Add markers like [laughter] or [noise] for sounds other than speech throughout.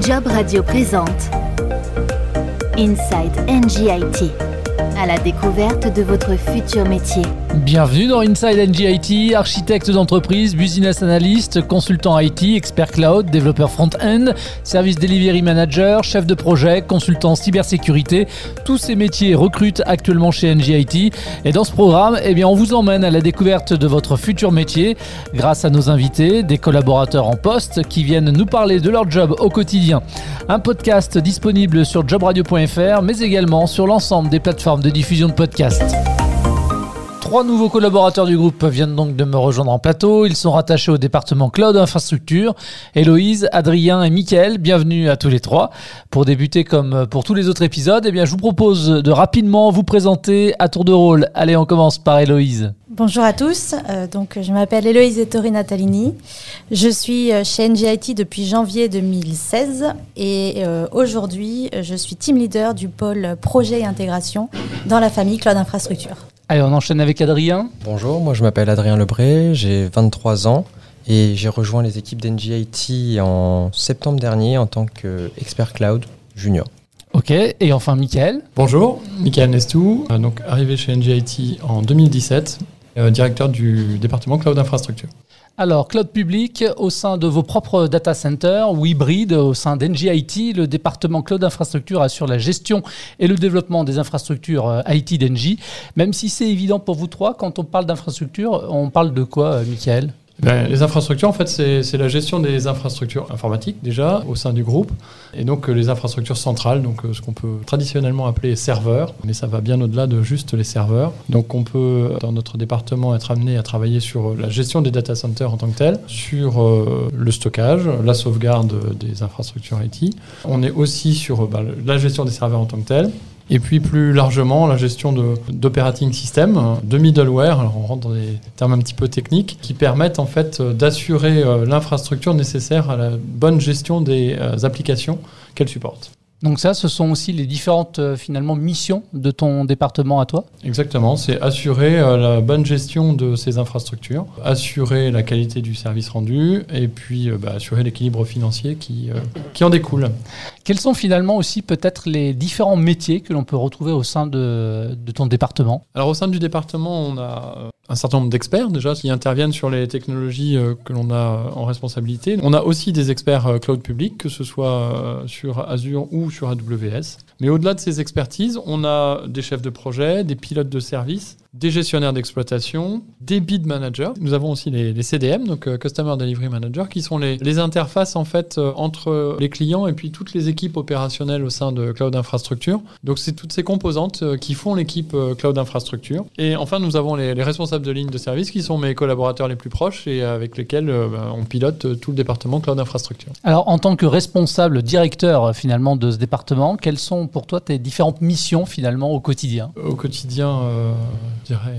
Job Radio présente Inside NGIT à la découverte de votre futur métier. Bienvenue dans Inside NGIT, architecte d'entreprise, business analyst, consultant IT, expert cloud, développeur front-end, service delivery manager, chef de projet, consultant cybersécurité. Tous ces métiers recrutent actuellement chez NGIT. Et dans ce programme, eh bien, on vous emmène à la découverte de votre futur métier grâce à nos invités, des collaborateurs en poste qui viennent nous parler de leur job au quotidien. Un podcast disponible sur jobradio.fr, mais également sur l'ensemble des plateformes de diffusion de podcasts. Trois nouveaux collaborateurs du groupe viennent donc de me rejoindre en plateau. Ils sont rattachés au département Cloud Infrastructure. Héloïse, Adrien et Mickaël, bienvenue à tous les trois. Pour débuter comme pour tous les autres épisodes, eh bien, je vous propose de rapidement vous présenter à tour de rôle. Allez, on commence par Héloïse. Bonjour à tous, euh, donc je m'appelle Héloïse Ettori Natalini. Je suis euh, chez NGIT depuis janvier 2016 et euh, aujourd'hui je suis team leader du pôle projet et intégration dans la famille Cloud Infrastructure. Allez, on enchaîne avec Adrien. Bonjour, moi je m'appelle Adrien Lebré, j'ai 23 ans et j'ai rejoint les équipes d'NGIT en septembre dernier en tant qu'expert cloud junior. Ok, et enfin Michael. Bonjour, Michael Nestou, donc arrivé chez NGIT en 2017, euh, directeur du département cloud infrastructure. Alors, cloud public au sein de vos propres data centers ou hybride au sein d'NGIT, le département cloud infrastructure assure la gestion et le développement des infrastructures euh, IT d'NG. Même si c'est évident pour vous trois, quand on parle d'infrastructure, on parle de quoi, euh, Michael? Ben, les infrastructures, en fait, c'est la gestion des infrastructures informatiques déjà au sein du groupe, et donc euh, les infrastructures centrales, donc euh, ce qu'on peut traditionnellement appeler serveurs, mais ça va bien au-delà de juste les serveurs. Donc on peut, dans notre département, être amené à travailler sur la gestion des data centers en tant que tel, sur euh, le stockage, la sauvegarde des infrastructures IT. On est aussi sur ben, la gestion des serveurs en tant que tel, et puis plus largement, la gestion d'operating system, de middleware, alors on rentre dans des termes un petit peu techniques, qui permettent en fait d'assurer euh, l'infrastructure nécessaire à la bonne gestion des euh, applications qu'elle supporte. Donc ça, ce sont aussi les différentes euh, finalement missions de ton département à toi? Exactement, c'est assurer euh, la bonne gestion de ces infrastructures, assurer la qualité du service rendu et puis euh, bah, assurer l'équilibre financier qui, qui en découle. Quels sont finalement aussi peut-être les différents métiers que l'on peut retrouver au sein de, de ton département? Alors au sein du département, on a un certain nombre d'experts déjà qui interviennent sur les technologies que l'on a en responsabilité. On a aussi des experts cloud public, que ce soit sur Azure ou sur AWS. Mais au-delà de ces expertises, on a des chefs de projet, des pilotes de service, des gestionnaires d'exploitation, des bid managers. Nous avons aussi les, CDM, donc euh, Customer Delivery Manager, qui sont les, les interfaces en fait euh, entre les clients et puis toutes les équipes opérationnelles au sein de Cloud Infrastructure. Donc c'est toutes ces composantes euh, qui font l'équipe Cloud Infrastructure. Et enfin, nous avons les, responsables de ligne de service qui sont mes collaborateurs les plus proches et avec lesquels ben, on pilote tout le département Cloud Infrastructure. Alors en tant que responsable directeur finalement de ce département, quelles sont pour toi tes différentes missions finalement au quotidien? Au quotidien,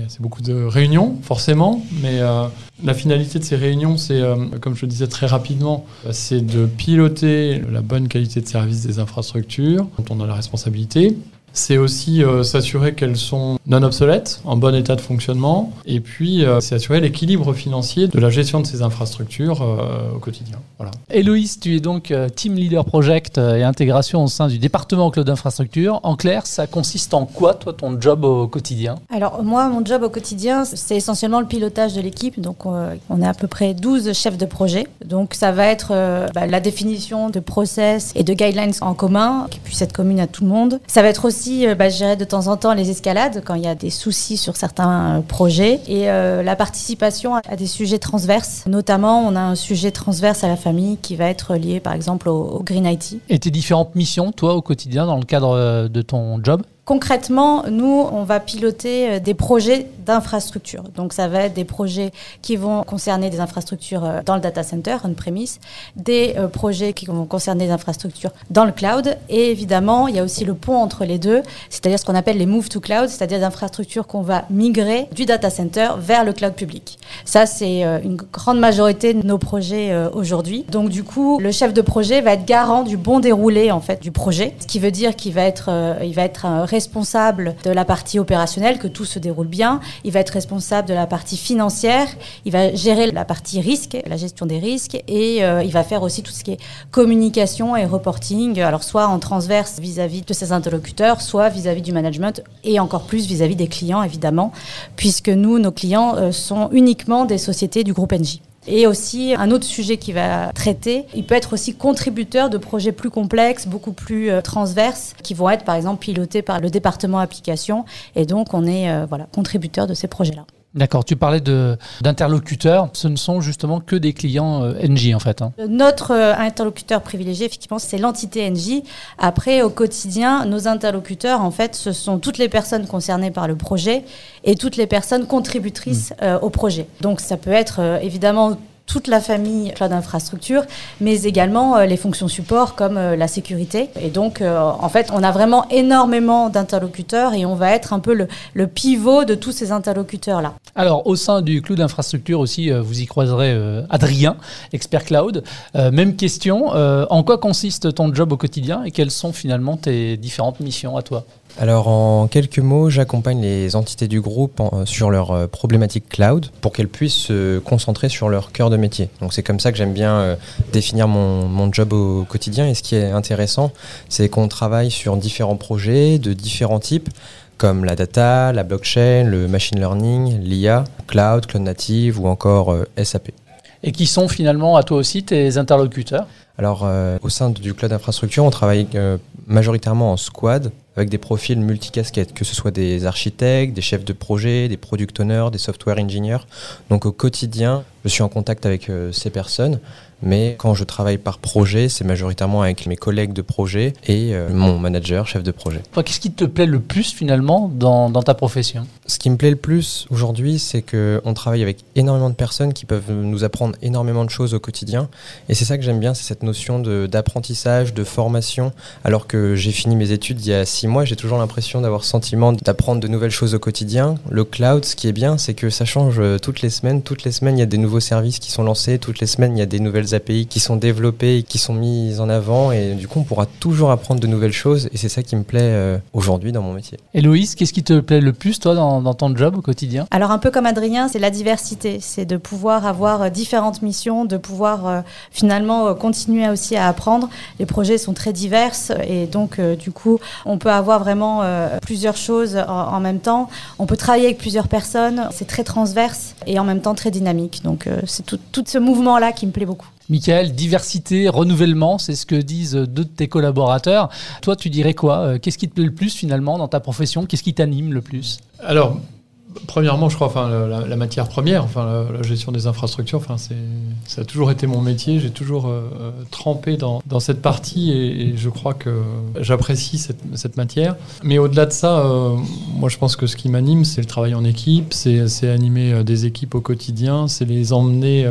c'est beaucoup de réunions, forcément, mais euh, la finalité de ces réunions, c'est, euh, comme je le disais très rapidement, c'est de piloter la bonne qualité de service des infrastructures dont on a la responsabilité, c'est aussi euh, s'assurer qu'elles sont non obsolètes, en bon état de fonctionnement, et puis euh, c'est assurer l'équilibre financier de la gestion de ces infrastructures euh, au quotidien. Voilà. Héloïse, tu es donc Team Leader Project et intégration au sein du département Cloud Infrastructure. En clair, ça consiste en quoi, toi, ton job au quotidien? Alors, moi, mon job au quotidien, c'est essentiellement le pilotage de l'équipe. Donc, on est à peu près 12 chefs de projet. Donc, ça va être bah, la définition de process et de guidelines en commun, qui puissent être communes à tout le monde. Ça va être aussi aussi euh, bah, gérer de temps en temps les escalades quand il y a des soucis sur certains euh, projets et euh, la participation à des sujets transverses. Notamment, on a un sujet transverse à la famille qui va être lié par exemple au Green IT. Et tes différentes missions, toi, au quotidien, dans le cadre de ton job? Concrètement, nous, on va piloter des projets d'infrastructure. Donc, ça va être des projets qui vont concerner des infrastructures euh, dans le data center, on-premise, des euh, projets qui vont concerner des infrastructures dans le cloud. Et évidemment, il y a aussi le pont entre les deux, c'est-à-dire ce qu'on appelle les move to cloud, c'est-à-dire des infrastructures qu'on va migrer du data center vers le cloud public. Ça, c'est une grande majorité de nos projets aujourd'hui. Donc, du coup, le chef de projet va être garant du bon déroulé, en fait, du projet, ce qui veut dire qu'il va être, il va être responsable de la partie opérationnelle, que tout se déroule bien. Il va être responsable de la partie financière, il va gérer la partie risque, la gestion des risques, et euh, il va faire aussi tout ce qui est communication et reporting, alors soit en transverse vis-à-vis de ses interlocuteurs, soit vis-à-vis du management, et encore plus vis-à-vis des clients, évidemment, puisque nous, nos clients euh, sont uniquement des sociétés du groupe NJ. Et aussi, un autre sujet qui va traiter, il peut être aussi contributeur de projets plus complexes, beaucoup plus euh, transverses, qui vont être par exemple pilotés par le département application. Et donc, on est euh, voilà, contributeur de ces projets-là. D'accord, tu parlais d'interlocuteurs, ce ne sont justement que des clients euh, NJ en fait. Hein. Notre euh, interlocuteur privilégié, effectivement, c'est l'entité NJ. Après, au quotidien, nos interlocuteurs, en fait, ce sont toutes les personnes concernées par le projet et toutes les personnes contributrices mmh. euh, au projet. Donc ça peut être évidemment toute la famille cloud infrastructure, mais également euh, les fonctions support comme euh, la sécurité. Et donc, euh, en fait, on a vraiment énormément d'interlocuteurs et on va être un peu le, pivot de tous ces interlocuteurs-là. Alors, au sein du cloud infrastructure aussi, vous y croiserez Adrien, expert cloud. même question, en quoi consiste ton job au quotidien et quelles sont finalement tes différentes missions à toi? Alors en quelques mots, j'accompagne les entités du groupe sur leurs euh, problématiques cloud pour qu'elles puissent se concentrer sur leur cœur de métier. Donc c'est comme ça que j'aime bien euh, définir mon, mon, job au quotidien. Et ce qui est intéressant, c'est qu'on travaille sur différents projets de différents types comme la data, la blockchain, le machine learning, l'IA, cloud, cloud native ou encore euh, SAP. Et qui sont finalement à toi aussi tes interlocuteurs? Alors, au sein du cloud infrastructure, on travaille majoritairement en squad avec des profils multicasquettes, que ce soit des architectes, des chefs de projet, des product owners, des software engineers. Donc au quotidien, je suis en contact avec euh, ces personnes, mais quand je travaille par projet, c'est majoritairement avec mes collègues de projet et euh, mon manager, chef de projet. Qu'est-ce qui te plaît le plus finalement dans, dans ta profession? Ce qui me plaît le plus aujourd'hui, c'est qu'on travaille avec énormément de personnes qui peuvent nous apprendre énormément de choses au quotidien. Et c'est ça que j'aime bien, c'est cette notion d'apprentissage, de, de formation. Alors que j'ai fini mes études il y a six mois, j'ai toujours l'impression d'avoir sentiment d'apprendre de nouvelles choses au quotidien. Le cloud, ce qui est bien, c'est que ça change toutes les semaines. Toutes les semaines, il y a des nouveaux services qui sont lancés. Toutes les semaines, il y a des nouvelles API qui sont développées et qui sont mises en avant. Et du coup, on pourra toujours apprendre de nouvelles choses. Et c'est ça qui me plaît euh, aujourd'hui dans mon métier. Héloïse, qu'est-ce qui te plaît le plus, toi, dans, dans ton job au quotidien? Alors, un peu comme Adrien, c'est la diversité. C'est de pouvoir avoir euh, différentes missions, de pouvoir finalement continuer aussi à apprendre. Les projets sont très divers et donc, du coup, on peut avoir vraiment euh, plusieurs choses en, même temps. On peut travailler avec plusieurs personnes. C'est très transverse et en même temps très dynamique. Donc, euh, c'est tout, tout ce mouvement-là qui me plaît beaucoup. Michael, diversité, renouvellement, c'est ce que disent deux de tes collaborateurs. Toi, tu dirais quoi euh, Qu'est-ce qui te plaît le plus finalement dans ta profession? Qu'est-ce qui t'anime le plus? Alors, Premièrement, je crois, enfin, la, matière première, enfin, la, gestion des infrastructures, enfin, c'est, ça a toujours été mon métier. J'ai toujours euh, euh, trempé dans, cette partie et, je crois que j'apprécie cette, matière. Mais au-delà de ça, moi, je pense que ce qui m'anime, c'est le travail en équipe, c'est animer des équipes au quotidien, c'est les emmener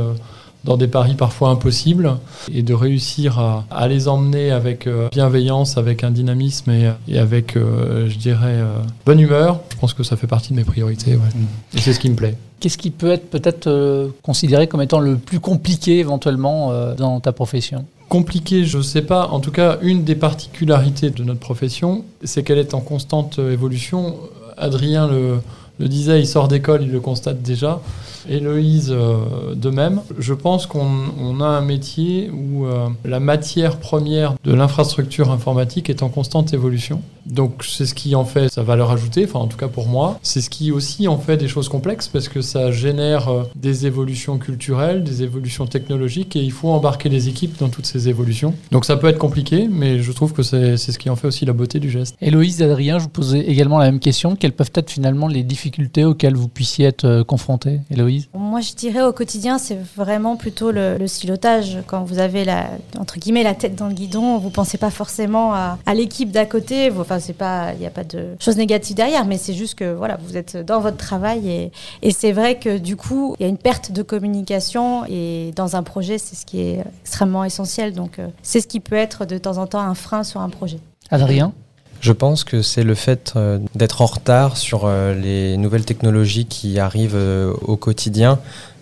dans des paris parfois impossibles et de réussir à, les emmener avec euh, bienveillance, avec un dynamisme et, avec, euh, je dirais, euh, bonne humeur. Je pense que ça fait partie de mes priorités. Mm. Et c'est ce qui me plaît. Qu'est-ce qui peut être peut-être considéré comme étant le plus compliqué éventuellement dans ta profession? Compliqué, je ne sais pas. En tout cas, une des particularités de notre profession, c'est qu'elle est en constante évolution. Adrien le, le disait, il sort d'école, il le constate déjà. Héloïse euh, de même. Je pense qu'on a un métier où euh, la matière première de l'infrastructure informatique est en constante évolution. Donc c'est ce qui en fait sa valeur ajoutée, enfin en tout cas pour moi. C'est ce qui aussi en fait des choses complexes parce que ça génère euh, des évolutions culturelles, des évolutions technologiques et il faut embarquer les équipes dans toutes ces évolutions. Donc ça peut être compliqué, mais je trouve que c'est ce qui en fait aussi la beauté du geste. Héloïse, Adrien, je vous posais également la même question. Quelles peuvent être finalement les difficultés auxquelles vous puissiez être confrontés Héloïse? Moi je dirais au quotidien c'est vraiment plutôt le, le, silotage. Quand vous avez la, entre guillemets la tête dans le guidon, vous pensez pas forcément à, à l'équipe d'à côté. Enfin, c'est pas, il n'y a pas de choses négatives derrière, mais c'est juste que voilà, vous êtes dans votre travail et, et c'est vrai que du coup, il y a une perte de communication et dans un projet, c'est ce qui est extrêmement essentiel. Donc, euh, c'est ce qui peut être de temps en temps un frein sur un projet. Adrien? Je pense que c'est le fait euh, d'être en retard sur euh, les nouvelles technologies qui arrivent au quotidien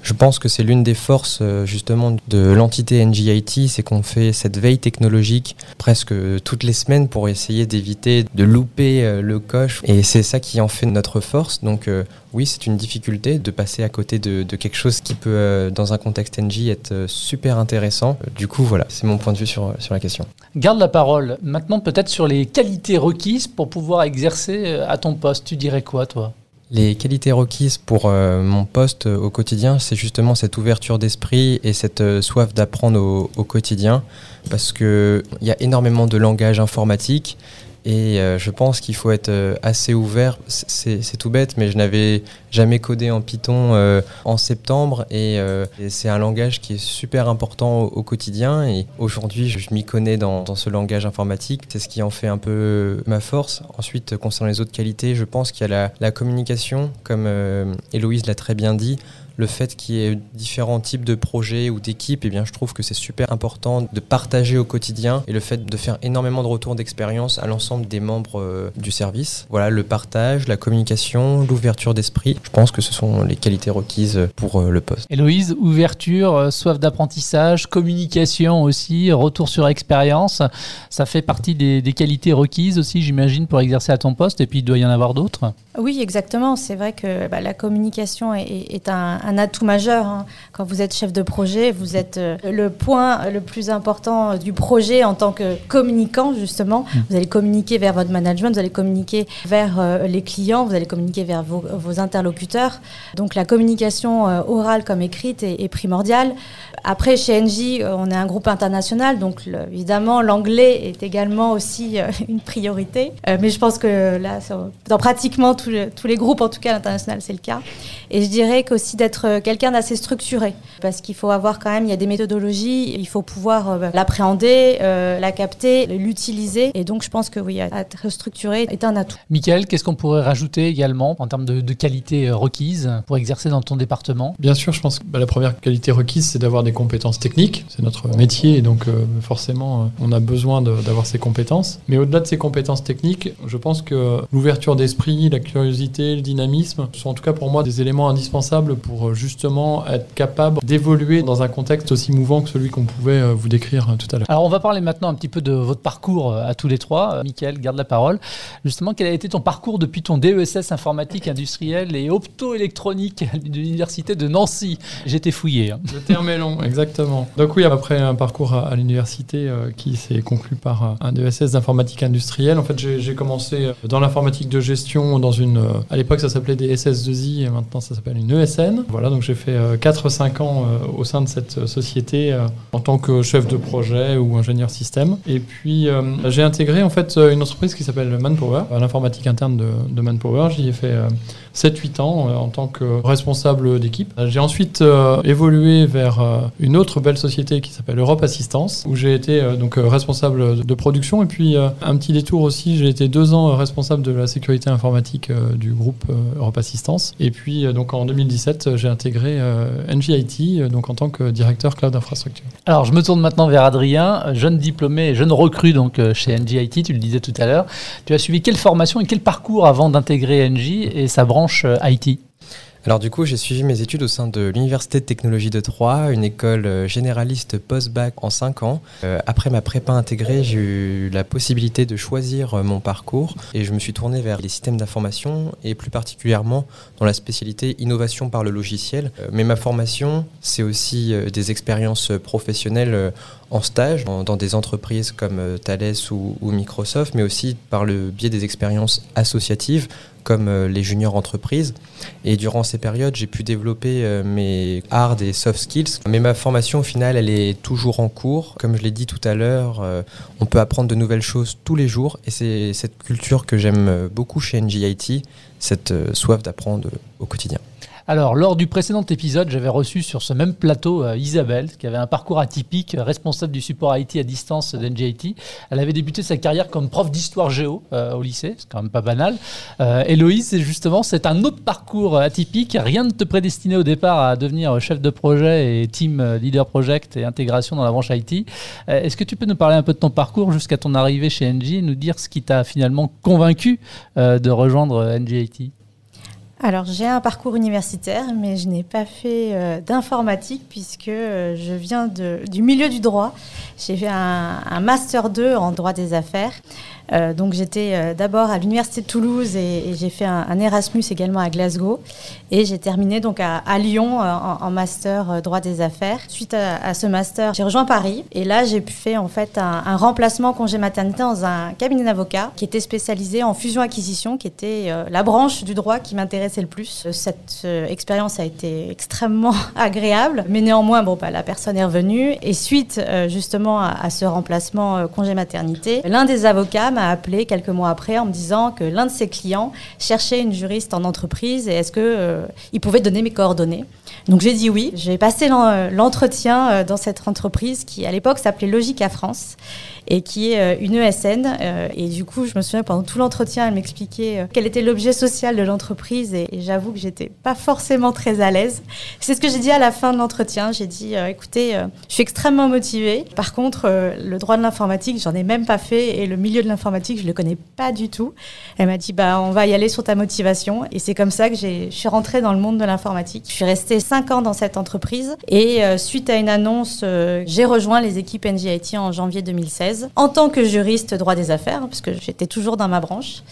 Je pense que c'est l'une des forces justement de l'entité NGIT, c'est qu'on fait cette veille technologique presque toutes les semaines pour essayer d'éviter de louper le coche. Et c'est ça qui en fait notre force. Donc oui, c'est une difficulté de passer à côté de, quelque chose qui peut, euh, dans un contexte NG, être euh, super intéressant. Du coup, voilà, c'est mon point de vue sur, sur la question. Garde la parole. Maintenant, peut-être sur les qualités requises pour pouvoir exercer euh, à ton poste. Tu dirais quoi, toi? Les qualités requises pour mon poste au quotidien, c'est justement cette ouverture d'esprit et cette soif d'apprendre au, au, quotidien, parce qu'il y a énormément de langage informatique, et euh, je pense qu'il faut être euh, assez ouvert. C'est tout bête, mais je n'avais jamais codé en Python euh, en septembre. Et, c'est un langage qui est super important au, quotidien. Et aujourd'hui, je, m'y connais dans, ce langage informatique. C'est ce qui en fait un peu ma force. Ensuite, concernant les autres qualités, je pense qu'il y a la, la communication, comme Héloïse l'a très bien dit le fait qu'il y ait différents types de projets ou d'équipes, eh bien, je trouve que c'est super important de partager au quotidien et le fait de faire énormément de retours d'expérience à l'ensemble des membres euh, du service. Voilà, le partage, la communication, l'ouverture d'esprit. Je pense que ce sont les qualités requises pour euh, le poste. Héloïse, ouverture, euh, soif d'apprentissage, communication aussi, retour sur expérience, ça fait partie des, qualités requises aussi, j'imagine, pour exercer à ton poste. Et puis, il doit y en avoir d'autres. Oui, exactement. C'est vrai que bah, la communication est, un, un atout majeur. Hein. Quand vous êtes chef de projet, vous êtes euh, le point le plus important du projet en tant que communicant, justement. Mmh. Vous allez communiquer vers votre management, vous allez communiquer vers euh, les clients, vous allez communiquer vers vos, interlocuteurs. Donc la communication euh, orale comme écrite est, primordiale. Après, chez Engie, on est un groupe international, donc évidemment, l'anglais est également aussi une priorité. mais je pense que là, dans pratiquement tous les, tous les groupes, en tout cas à l'international, c'est le cas. Et je dirais qu'aussi d'être euh, quelqu'un d'assez structuré parce qu'il faut avoir quand même, il y a des méthodologies, il faut pouvoir euh, l'appréhender, euh, la capter, l'utiliser. Et donc, je pense que oui, être structuré est un atout. Michael, qu'est-ce qu'on pourrait rajouter également en termes de, qualité requise pour exercer dans ton département? Bien sûr, je pense que bah, la première qualité requise, c'est d'avoir des compétences techniques. C'est notre métier et donc forcément, on a besoin d'avoir ces compétences. Mais au-delà de ces compétences techniques, je pense que l'ouverture d'esprit, la curiosité, le dynamisme sont en tout cas pour moi des éléments indispensables pour euh, justement être capable d'évoluer dans un contexte aussi mouvant que celui qu'on pouvait euh, vous décrire euh, tout à l'heure. Alors on va parler maintenant un petit peu de votre parcours à tous les trois. Michael, garde la parole. Justement, quel a été ton parcours depuis ton DESS informatique industrielle et optoélectronique à l'université de Nancy? J'étais fouillé. Hein. Le terme est long, exactement. Donc oui, après un parcours à, l'université qui s'est conclu par un DESS d'informatique industrielle, en fait j'ai commencé dans l'informatique de gestion dans une... À l'époque ça s'appelait des SS2I et maintenant ça s'appelle une ESN. Voilà, donc j'ai fait 4-5 euh, ans euh, au sein de cette euh, société en tant que chef de projet ou ingénieur système. Et puis j'ai intégré en fait une entreprise qui s'appelle Manpower, l'informatique interne de, de Manpower. J'y ai fait 7-8 ans en tant que responsable d'équipe. J'ai ensuite évolué vers une autre belle société qui s'appelle Europe Assistance, où j'ai été donc responsable de production. Et puis un petit détour aussi, j'ai été deux ans responsable de la sécurité informatique du groupe Europe Assistance. Et puis donc en 2017, j'ai intégré euh, NGIT euh, donc en tant que directeur cloud infrastructure. Alors je me tourne maintenant vers Adrien, jeune diplômé, jeune recrue donc euh, chez NGIT, tu le disais tout à l'heure. Tu as suivi quelle formation et quel parcours avant d'intégrer NG et sa branche IT alors du coup, j'ai suivi mes études au sein de l'Université de technologie de Troyes, une école euh, généraliste post-bac en 5 ans. Euh, après ma prépa intégrée, j'ai eu la possibilité de choisir euh, mon parcours et je me suis tourné vers les systèmes d'information et plus particulièrement dans la spécialité innovation par le logiciel. mais ma formation, c'est aussi des expériences professionnelles en stage dans, des entreprises comme Thales ou Microsoft, mais aussi par le biais des expériences associatives comme euh, les juniors entreprises. Et durant ces périodes, j'ai pu développer euh, mes hard et soft skills. Mais ma formation, au final, elle est toujours en cours. Comme je l'ai dit tout à l'heure, euh, on peut apprendre de nouvelles choses tous les jours. Et c'est cette culture que j'aime beaucoup chez NGIT, cette soif d'apprendre au quotidien. Alors, lors du précédent épisode, j'avais reçu sur ce même plateau euh, Isabelle, qui avait un parcours atypique, euh, responsable du support IT à distance d'NJIT. Elle avait débuté sa carrière comme prof d'histoire géo euh, au lycée, c'est quand même pas banal. Héloïse, c'est justement, c'est un autre parcours atypique. Rien ne te prédestinait au départ à devenir chef de projet et team leader project et intégration dans la branche IT. Est-ce que tu peux nous parler un peu de ton parcours jusqu'à ton arrivée chez NJ et nous dire ce qui t'a finalement convaincu de rejoindre NJIT alors j'ai un parcours universitaire, mais je n'ai pas fait euh, d'informatique puisque euh, je viens du milieu du droit. J'ai fait un, un, master 2 en droit des affaires. Euh, donc j'étais euh, d'abord à l'université de Toulouse et, j'ai fait un, Erasmus également à Glasgow. Et j'ai terminé donc à, Lyon euh, en, master droit des affaires. Suite à, ce master, j'ai rejoint Paris et là j'ai pu faire en fait un, remplacement congé maternité dans un cabinet d'avocats qui était spécialisé en fusion-acquisition, qui était la branche du droit qui m'intéressait le plus. Cette expérience a été extrêmement [laughs] agréable, mais néanmoins bon bah, la personne est revenue et suite justement à, à ce remplacement congé maternité, l'un des avocats m'a appelé quelques mois après en me disant que l'un de ses clients cherchait une juriste en entreprise et est-ce que euh, il pouvait donner mes coordonnées. Donc j'ai dit oui. J'ai passé l'entretien euh, dans cette entreprise qui à l'époque s'appelait Logica France et qui est euh, une ESN. Euh, et du coup, je me souviens pendant tout l'entretien, elle m'expliquait euh, quel était l'objet social de l'entreprise et, j'avoue que j'étais pas forcément très à l'aise. C'est ce que j'ai dit à la fin de l'entretien. J'ai dit, écoutez, je suis extrêmement motivée. Par contre, le droit de l'informatique, j'en ai même pas fait et le milieu de l'informatique, je le connais pas du tout. Elle m'a dit, bah, on va y aller sur ta motivation. Et c'est comme ça que je suis rentrée dans le monde de l'informatique. Je suis restée cinq ans dans cette entreprise et suite à une annonce, j'ai rejoint les équipes NGIT en janvier 2016 en tant que juriste droit des affaires, parce que j'étais toujours dans ma branche.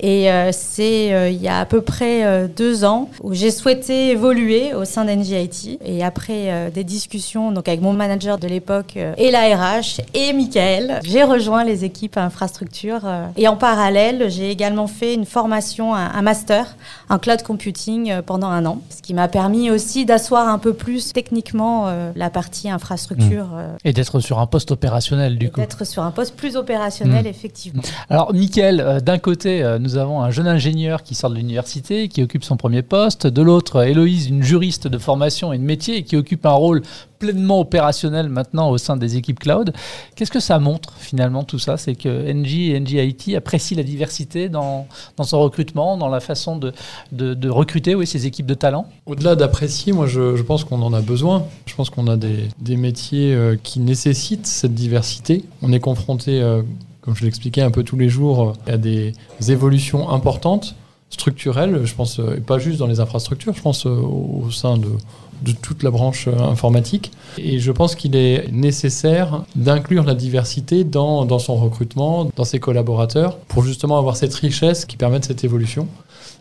Et euh, c'est euh, il y a à peu près euh, deux ans où j'ai souhaité évoluer au sein d'NGIT. Et après des discussions donc avec mon manager de l'époque et la RH et Michael, j'ai rejoint les équipes infrastructure. et en parallèle, j'ai également fait une formation, un, master en cloud computing pendant un an, ce qui m'a permis aussi d'asseoir un peu plus techniquement la partie infrastructure. Mmh. Et d'être sur un poste opérationnel du coup. D'être sur un poste plus opérationnel, mmh. effectivement. Alors, Michael, d'un côté, nous avons un jeune ingénieur qui sort de l'université, qui occupe son premier poste. De l'autre, Héloïse, une juriste de formation et de métier, qui occupe un rôle pleinement opérationnel maintenant au sein des équipes cloud. Qu'est-ce que ça montre finalement tout ça? C'est que NG et NG apprécient la diversité dans, dans son recrutement, dans la façon de, de, recruter oui, ces équipes de talent Au-delà d'apprécier, moi je, pense qu'on en a besoin. Je pense qu'on a des, des métiers euh, qui nécessitent cette diversité. On est confronté euh, comme je l'expliquais un peu tous les jours, il y a des évolutions importantes, structurelles, je pense, et pas juste dans les infrastructures, je pense au sein de, toute la branche informatique. Et je pense qu'il est nécessaire d'inclure la diversité dans, dans son recrutement, dans ses collaborateurs, pour justement avoir cette richesse qui permet cette évolution.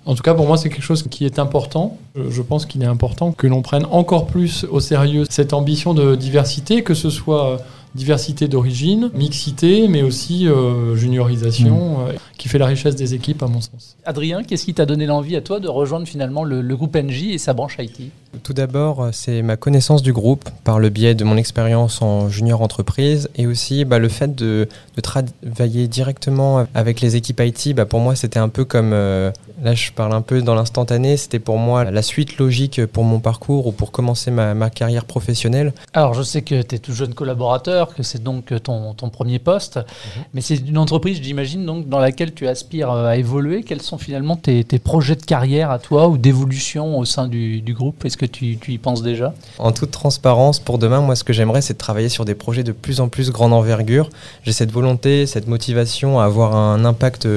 En tout cas, pour moi, c'est quelque chose qui est important. Je pense qu'il est important que l'on prenne encore plus au sérieux cette ambition de diversité, que ce soit diversité d'origine, mixité, mais aussi euh, juniorisation, mmh. euh, qui fait la richesse des équipes, à mon sens. Adrien, qu'est-ce qui t'a donné l'envie à toi de rejoindre finalement le, le groupe NJ et sa branche IT Tout d'abord, c'est ma connaissance du groupe par le biais de mon expérience en junior entreprise et aussi bah, le fait de, de, travailler directement avec les équipes IT. Bah, pour moi, c'était un peu comme, euh, là je parle un peu dans l'instantané, c'était pour moi la suite logique pour mon parcours ou pour commencer ma, ma carrière professionnelle. Alors je sais que tu es tout jeune collaborateur, que c'est donc ton, ton, premier poste, mmh. mais c'est une entreprise, j'imagine, donc dans laquelle tu aspires à évoluer. Quels sont finalement tes, tes projets de carrière à toi ou d'évolution au sein du, du groupe? Est-ce que tu, y penses déjà En toute transparence, pour demain, moi, ce que j'aimerais, c'est de travailler sur des projets de plus en plus grande envergure. J'ai cette volonté, cette motivation à avoir un impact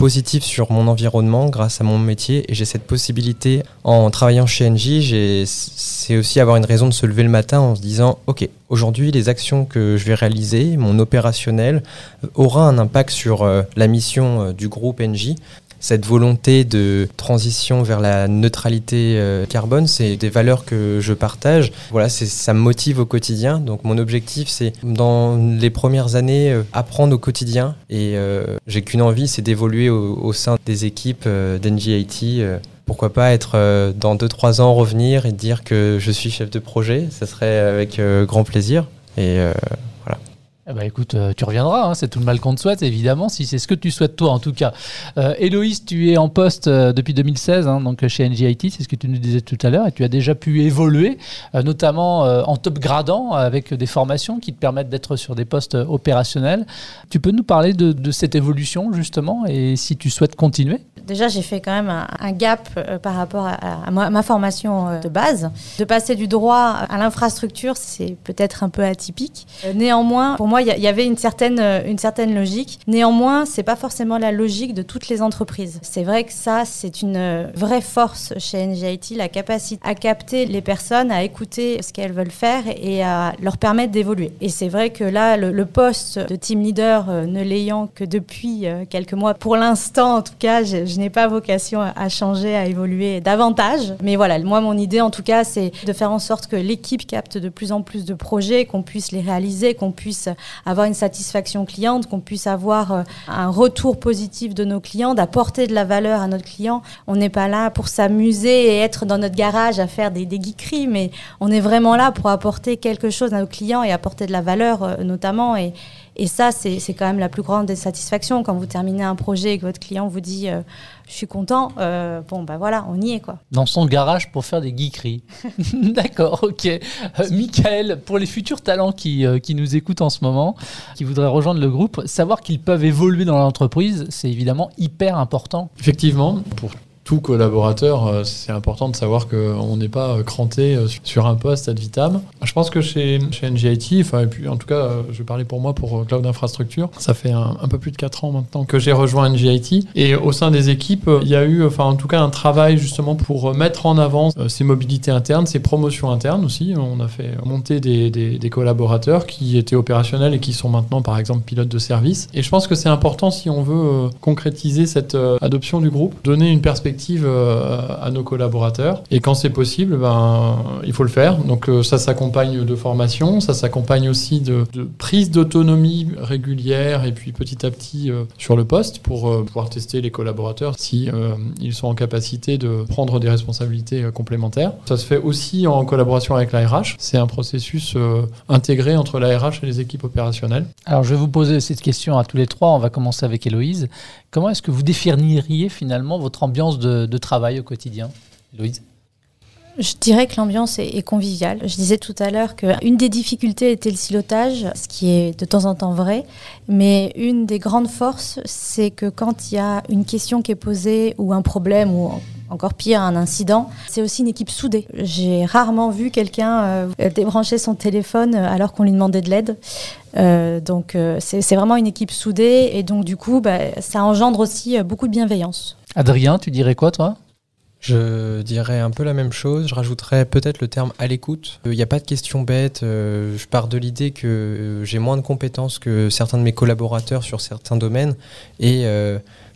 positif sur mon environnement grâce à mon métier et j'ai cette possibilité en travaillant chez NJ, c'est aussi avoir une raison de se lever le matin en se disant ok aujourd'hui les actions que je vais réaliser, mon opérationnel aura un impact sur euh, la mission euh, du groupe NJ cette volonté de transition vers la neutralité euh, carbone, c'est des valeurs que je partage. Voilà, ça me motive au quotidien. Donc mon objectif, c'est dans les premières années euh, apprendre au quotidien. Et euh, j'ai qu'une envie, c'est d'évoluer au, sein des équipes euh, d'NGIT. pourquoi pas être euh, dans 2-3 ans revenir et dire que je suis chef de projet. Ça serait avec euh, grand plaisir. Et voilà. Eh écoute, euh, tu reviendras, hein, c'est tout le mal qu'on te souhaite, évidemment, si c'est ce que tu souhaites toi en tout cas. Euh, Héloïse, tu es en poste euh, depuis 2016, hein, donc chez NGIT, c'est ce que tu nous disais tout à l'heure, et tu as déjà pu évoluer, euh, notamment en top gradant, avec des formations qui te permettent d'être sur des postes opérationnels. Tu peux nous parler de, cette évolution, justement, et si tu souhaites continuer? Déjà, j'ai fait quand même un, gap par rapport à, ma, ma, formation de base. De passer du droit à l'infrastructure, c'est peut-être un peu atypique. néanmoins, pour moi, il y, avait une certaine, une certaine logique. Néanmoins, c'est pas forcément la logique de toutes les entreprises. C'est vrai que ça, c'est une vraie force chez NGIT, la capacité à capter les personnes, à écouter ce qu'elles veulent faire et à leur permettre d'évoluer. Et c'est vrai que là, le, poste de team leader, euh, ne l'ayant que depuis euh, quelques mois, pour l'instant en tout cas, je n'ai pas vocation à, changer, à évoluer davantage. Mais voilà, moi, mon idée en tout cas, c'est de faire en sorte que l'équipe capte de plus en plus de projets, qu'on puisse les réaliser, qu'on puisse avoir une satisfaction cliente, qu'on puisse avoir euh, un retour positif de nos clients, d'apporter de la valeur à notre client. On n'est pas là pour s'amuser et être dans notre garage à faire des, des mais on est vraiment là pour apporter quelque chose à nos clients et apporter de la valeur euh, notamment. Et, et ça, c'est quand même la plus grande des satisfactions quand vous terminez un projet et que votre client vous dit euh, je suis content, euh, bon ben voilà, on y est quoi. Dans son garage pour faire des geekeries. [laughs] D'accord, ok. Euh, Michael, pour les futurs talents qui, qui nous écoutent en ce moment, qui voudraient rejoindre le groupe, savoir qu'ils peuvent évoluer dans l'entreprise, c'est évidemment hyper important. Effectivement, pour tout collaborateur, euh, c'est important de savoir qu'on n'est pas euh, cranté euh, sur un poste ad vitam. Je pense que chez, chez NGIT, enfin, et puis en tout cas, je vais parler pour moi pour Cloud Infrastructure, ça fait un, peu plus de 4 ans maintenant que j'ai rejoint NGIT. Et au sein des équipes, il y a eu, enfin, en tout cas, un travail justement pour mettre en avant ces mobilités internes, ces promotions internes aussi. On a fait monter des, des, des collaborateurs qui étaient opérationnels et qui sont maintenant, par exemple, pilotes de service. Et je pense que c'est important si on veut concrétiser cette adoption du groupe, donner une perspective euh, à nos collaborateurs. Et quand c'est possible, ben, il faut le faire. Donc euh, ça s'accompagne de formation, ça s'accompagne aussi de, prise d'autonomie régulière et puis petit à petit euh, sur le poste pour pouvoir tester les collaborateurs si ils sont en capacité de prendre des responsabilités complémentaires. Ça se fait aussi en collaboration avec la RH. C'est un processus intégré entre la RH et les équipes opérationnelles. Alors je vais vous poser cette question à tous les trois. On va commencer avec Héloïse. Comment est-ce que vous définiriez finalement votre ambiance de, travail au quotidien, Louise? Je dirais que l'ambiance est, conviviale. Je disais tout à l'heure qu'une des difficultés était le silotage, ce qui est de temps en temps vrai. Mais une des grandes forces, c'est que quand il y a une question qui est posée ou un problème ou encore pire, un incident, c'est aussi une équipe soudée. J'ai rarement vu quelqu'un euh, débrancher son téléphone alors qu'on lui demandait de l'aide. Euh, donc euh, c'est vraiment une équipe soudée et donc du coup bah, ça engendre aussi beaucoup de bienveillance. Adrien, tu dirais quoi toi? Je dirais un peu la même chose. Je rajouterais peut-être le terme à l'écoute. Il n'y a pas de questions bêtes. je pars de l'idée que j'ai moins de compétences que certains de mes collaborateurs sur certains domaines. Et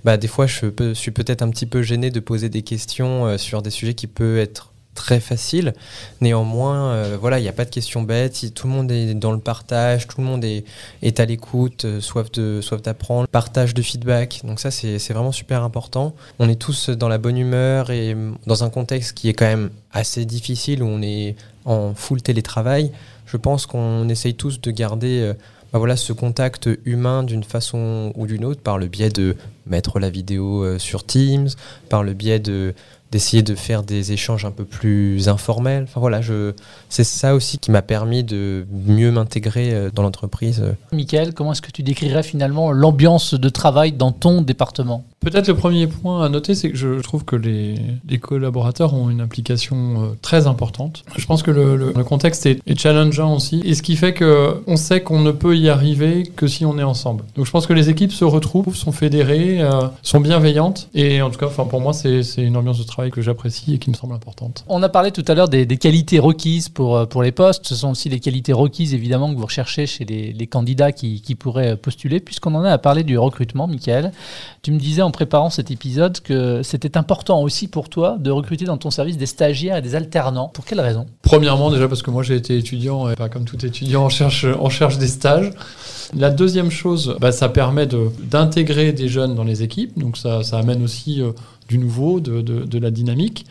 bah, des fois, je suis peut-être un petit peu gêné de poser des questions sur des sujets qui peuvent être très facile. Néanmoins, euh, voilà, il n'y a pas de questions bêtes. Tout le monde est dans le partage, tout le monde est, est à l'écoute, euh, soif de soif d'apprendre, partage de feedback. Donc ça, c'est vraiment super important. On est tous dans la bonne humeur et dans un contexte qui est quand même assez difficile où on est en full télétravail. Je pense qu'on essaye tous de garder euh, bah voilà, ce contact humain d'une façon ou d'une autre par le biais de mettre la vidéo sur Teams, par le biais de d'essayer de faire des échanges un peu plus informels. Enfin voilà, je, c'est ça aussi qui m'a permis de mieux m'intégrer euh, dans l'entreprise. Michael, comment est-ce que tu décrirais finalement l'ambiance de travail dans ton département? Peut-être le premier point à noter, c'est que je trouve que les, collaborateurs ont une implication euh, très importante. Je pense que le, contexte est, challengeant aussi, et ce qui fait que on sait qu'on ne peut y arriver que si on est ensemble. Donc je pense que les équipes se retrouvent, sont fédérées, euh, sont bienveillantes, et en tout cas, enfin pour moi, c'est une ambiance de travail que j'apprécie et qui me semble importante. On a parlé tout à l'heure des, qualités requises pour, euh, pour les postes. Ce sont aussi les qualités requises, évidemment, que vous recherchez chez les, candidats qui, pourraient postuler. Puisqu'on en a à parler du recrutement, Michael, tu me disais en préparant cet épisode que c'était important aussi pour toi de recruter dans ton service des stagiaires et des alternants. Pour quelle raison? Premièrement, déjà parce que moi j'ai été étudiant et comme tout étudiant, on cherche, on cherche des stages. La deuxième chose, bah, ça permet d'intégrer des jeunes dans les équipes, donc ça, ça amène aussi euh, du nouveau, de, de, de, la dynamique.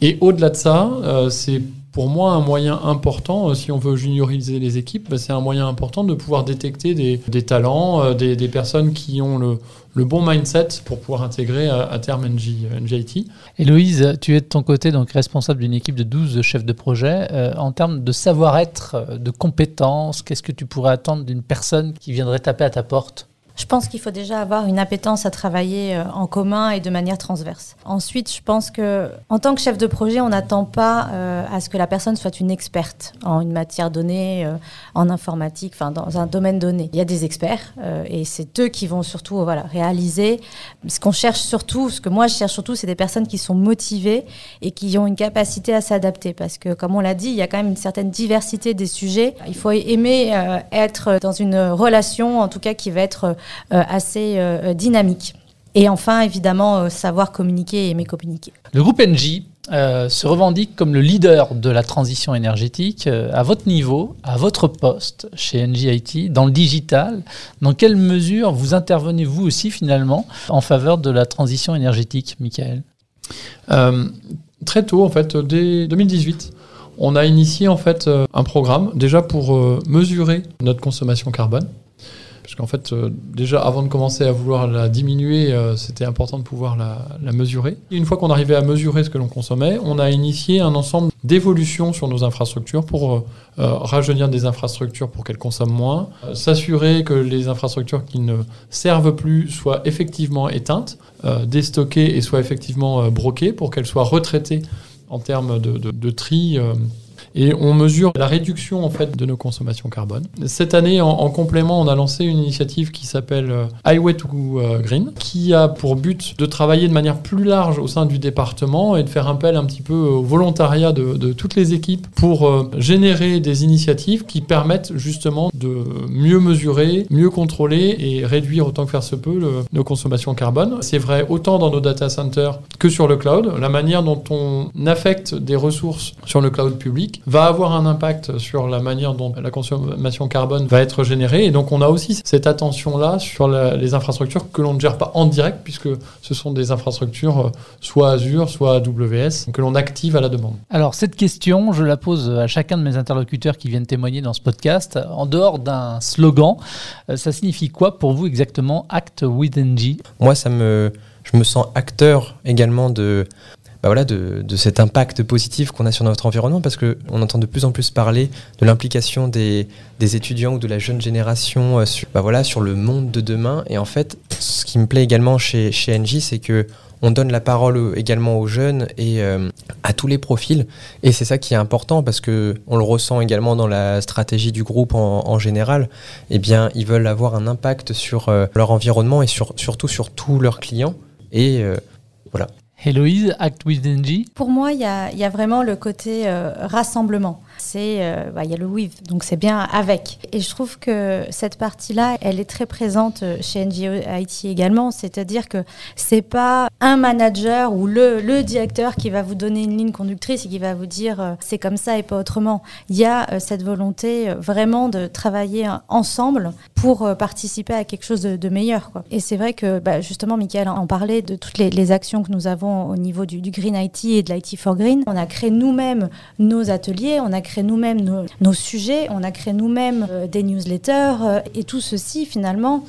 Et au-delà de ça, euh, c'est pour moi, un moyen important, euh, si on veut junioriser les équipes, bah, c'est un moyen important de pouvoir détecter des, talents, euh, des, personnes qui ont le, bon mindset pour pouvoir intégrer à, terme NG, NGIT. Héloïse, tu es de ton côté donc responsable d'une équipe de 12 chefs de projet. Euh, en termes de savoir-être, de compétences, qu'est-ce que tu pourrais attendre d'une personne qui viendrait taper à ta porte? Je pense qu'il faut déjà avoir une appétence à travailler euh, en commun et de manière transverse. Ensuite, je pense que en tant que chef de projet, on n'attend pas euh, à ce que la personne soit une experte en une matière donnée, euh, en informatique, enfin dans un domaine donné. Il y a des experts et c'est eux qui vont surtout voilà réaliser. Ce qu'on cherche surtout, ce que moi je cherche surtout, c'est des personnes qui sont motivées et qui ont une capacité à s'adapter. Parce que comme on l'a dit, il y a quand même une certaine diversité des sujets. Il faut aimer être dans une relation, en tout cas qui va être assez euh, dynamique. Et enfin, évidemment, euh, savoir communiquer et aimer communiquer. Le groupe NJ se revendique comme le leader de la transition énergétique à votre niveau, à votre poste chez NJ IT, dans le digital. Dans quelle mesure vous intervenez vous aussi finalement en faveur de la transition énergétique, Michael? Très tôt, en fait, dès 2018, on a initié en fait un programme déjà pour mesurer notre consommation carbone qu'en fait, euh, déjà avant de commencer à vouloir la diminuer, euh, c'était important de pouvoir la, mesurer. une fois qu'on arrivait à mesurer ce que l'on consommait, on a initié un ensemble d'évolutions sur nos infrastructures pour euh, rajeunir des infrastructures pour qu'elles consomment moins, s'assurer que les infrastructures qui ne servent plus soient effectivement éteintes, déstockées et soient effectivement broquées pour qu'elles soient retraitées en termes de, de tri et on mesure la réduction en fait de nos consommations carbone. Cette année, en, complément, on a lancé une initiative qui s'appelle euh, Highway to euh, Green, qui a pour but de travailler de manière plus large au sein du département et de faire appel un petit peu au volontariat de, toutes les équipes pour euh, générer des initiatives qui permettent justement de mieux mesurer, mieux contrôler et réduire autant que faire se peut nos consommations carbone. C'est vrai autant dans nos data centers que sur le cloud. La manière dont on affecte des ressources sur le cloud public va avoir un impact sur la manière dont la consommation carbone va être générée. Et donc on a aussi cette attention-là sur les infrastructures que l'on ne gère pas en direct, puisque ce sont des infrastructures euh, soit Azure, soit AWS, que l'on active à la demande. Alors cette question, je la pose à chacun de mes interlocuteurs qui viennent témoigner dans ce podcast. En dehors d'un slogan, euh, ça signifie quoi pour vous exactement Act with NG Moi, ça me, je me sens acteur également de bah voilà, de, cet impact positif qu'on a sur notre environnement, parce qu'on entend de plus en plus parler de l'implication des, étudiants ou de la jeune génération euh, sur, bah voilà, sur le monde de demain. Et en fait, ce qui me plaît également chez, chez Engie, c'est que on donne la parole également aux jeunes et euh, à tous les profils. Et c'est ça qui est important parce que on le ressent également dans la stratégie du groupe en, général. Eh bien, ils veulent avoir un impact sur euh, leur environnement et sur, surtout sur tous leurs clients. Et voilà. Héloïse, Act with NG Pour moi, il y a, vraiment le côté euh, rassemblement. C'est, euh, bah, il y a le with, donc c'est bien avec. Et je trouve que cette partie-là, elle est très présente chez NGO IT également. C'est-à-dire que c'est pas un manager ou le, directeur qui va vous donner une ligne conductrice et qui va vous dire euh, c'est comme ça et pas autrement. Il y a cette volonté vraiment de travailler ensemble pour participer à quelque chose de, meilleur. Et c'est vrai que bah, justement, Michael en parlait de toutes les, actions que nous avons au niveau du, Green IT et de l'IT for Green. On a créé nous-mêmes nos ateliers, on a créé nous-mêmes nos, sujets, on a créé nous-mêmes euh, des newsletters euh, et tout ceci finalement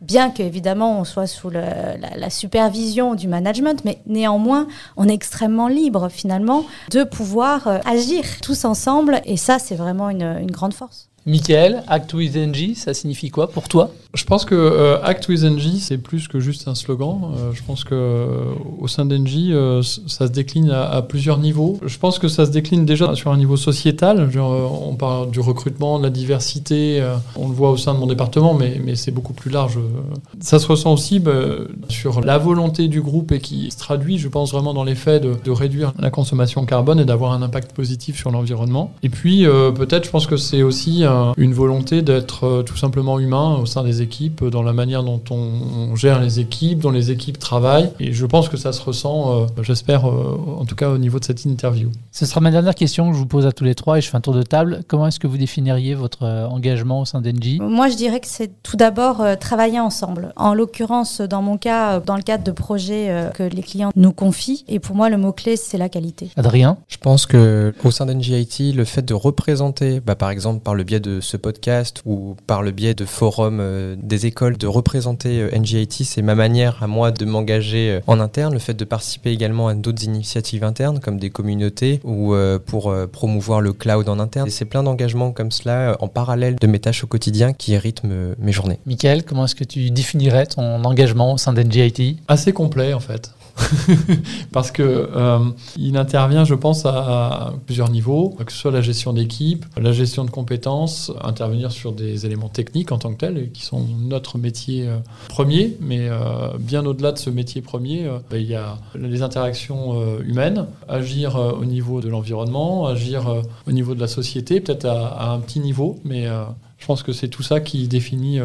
bien qu'évidemment on soit sous la, supervision du management, mais néanmoins on est extrêmement libre finalement de pouvoir euh, agir tous ensemble et ça c'est vraiment une grande force. Michael, Act with NG, ça signifie quoi pour toi? Je pense que euh, Act with NG, c'est plus que juste un slogan. Euh, je pense que euh, au sein d'NG, ça se décline à, plusieurs niveaux. Je pense que ça se décline déjà sur un niveau sociétal. on parle du recrutement, de la diversité. on le voit au sein de mon département, mais, mais c'est beaucoup plus large. Ça se ressent aussi bah, sur la volonté du groupe et qui se traduit, je pense, vraiment dans les faits de, de réduire la consommation carbone et d'avoir un impact positif sur l'environnement. Et puis, peut-être, je pense que c'est aussi une volonté d'être euh, tout simplement humain au sein des équipes, dans la manière dont on, gère les équipes, dont les équipes travaillent. Et je pense que ça se ressent, euh, j'espère, euh, en tout cas au niveau de cette interview. Ce sera ma dernière question que je vous pose à tous les trois et je fais un tour de table. Comment est-ce que vous définiriez votre engagement au sein d'Engie? Moi, je dirais que c'est tout d'abord travailler ensemble. En l'occurrence, dans mon cas, dans le cadre de projets que les clients nous confient. Et pour moi, le mot-clé, c'est la qualité. Adrien? Je pense que au sein IT, le fait de représenter, bah, par exemple, par le biais de ce podcast ou par le biais de forums euh, des écoles de représenter euh, NGIT, c'est ma manière à moi de m'engager euh, en interne, le fait de participer également à d'autres initiatives internes comme des communautés ou pour promouvoir le cloud en interne. C'est plein d'engagements comme cela en parallèle de mes tâches au quotidien qui rythment mes journées. Michael, comment est-ce que tu définirais ton engagement au sein d'NGIT Assez complet en fait. [laughs] parce que euh, il intervient, je pense, à, plusieurs niveaux, que ce soit la gestion d'équipe, la gestion de compétences, intervenir sur des éléments techniques en tant que tels, qui sont notre métier euh, premier, mais euh, bien au-delà de ce métier premier, ben, il y a les interactions humaines, agir au niveau de l'environnement, agir au niveau de la société, peut-être à, à, un petit niveau, mais je pense que c'est tout ça qui définit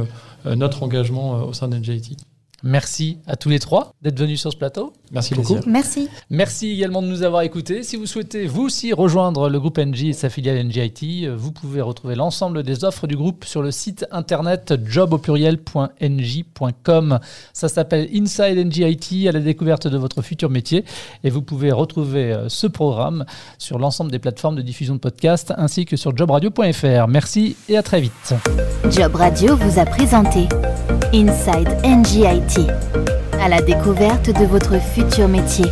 notre engagement au sein d'NJIT. Merci à tous les trois d'être venus sur ce plateau. Merci beaucoup. Merci. Merci également de nous avoir écoutés. Si vous souhaitez vous aussi rejoindre le groupe NG et sa filiale NGIT, vous pouvez retrouver l'ensemble des offres du groupe sur le site internet job au pluriel.ng.com. Ça s'appelle Inside NGIT à la découverte de votre futur métier et vous pouvez retrouver euh, ce programme sur l'ensemble des plateformes de diffusion de podcasts ainsi que sur jobradio.fr. Merci et à très vite. Job Radio vous a présenté Inside NGIT, à la découverte de votre futur métier.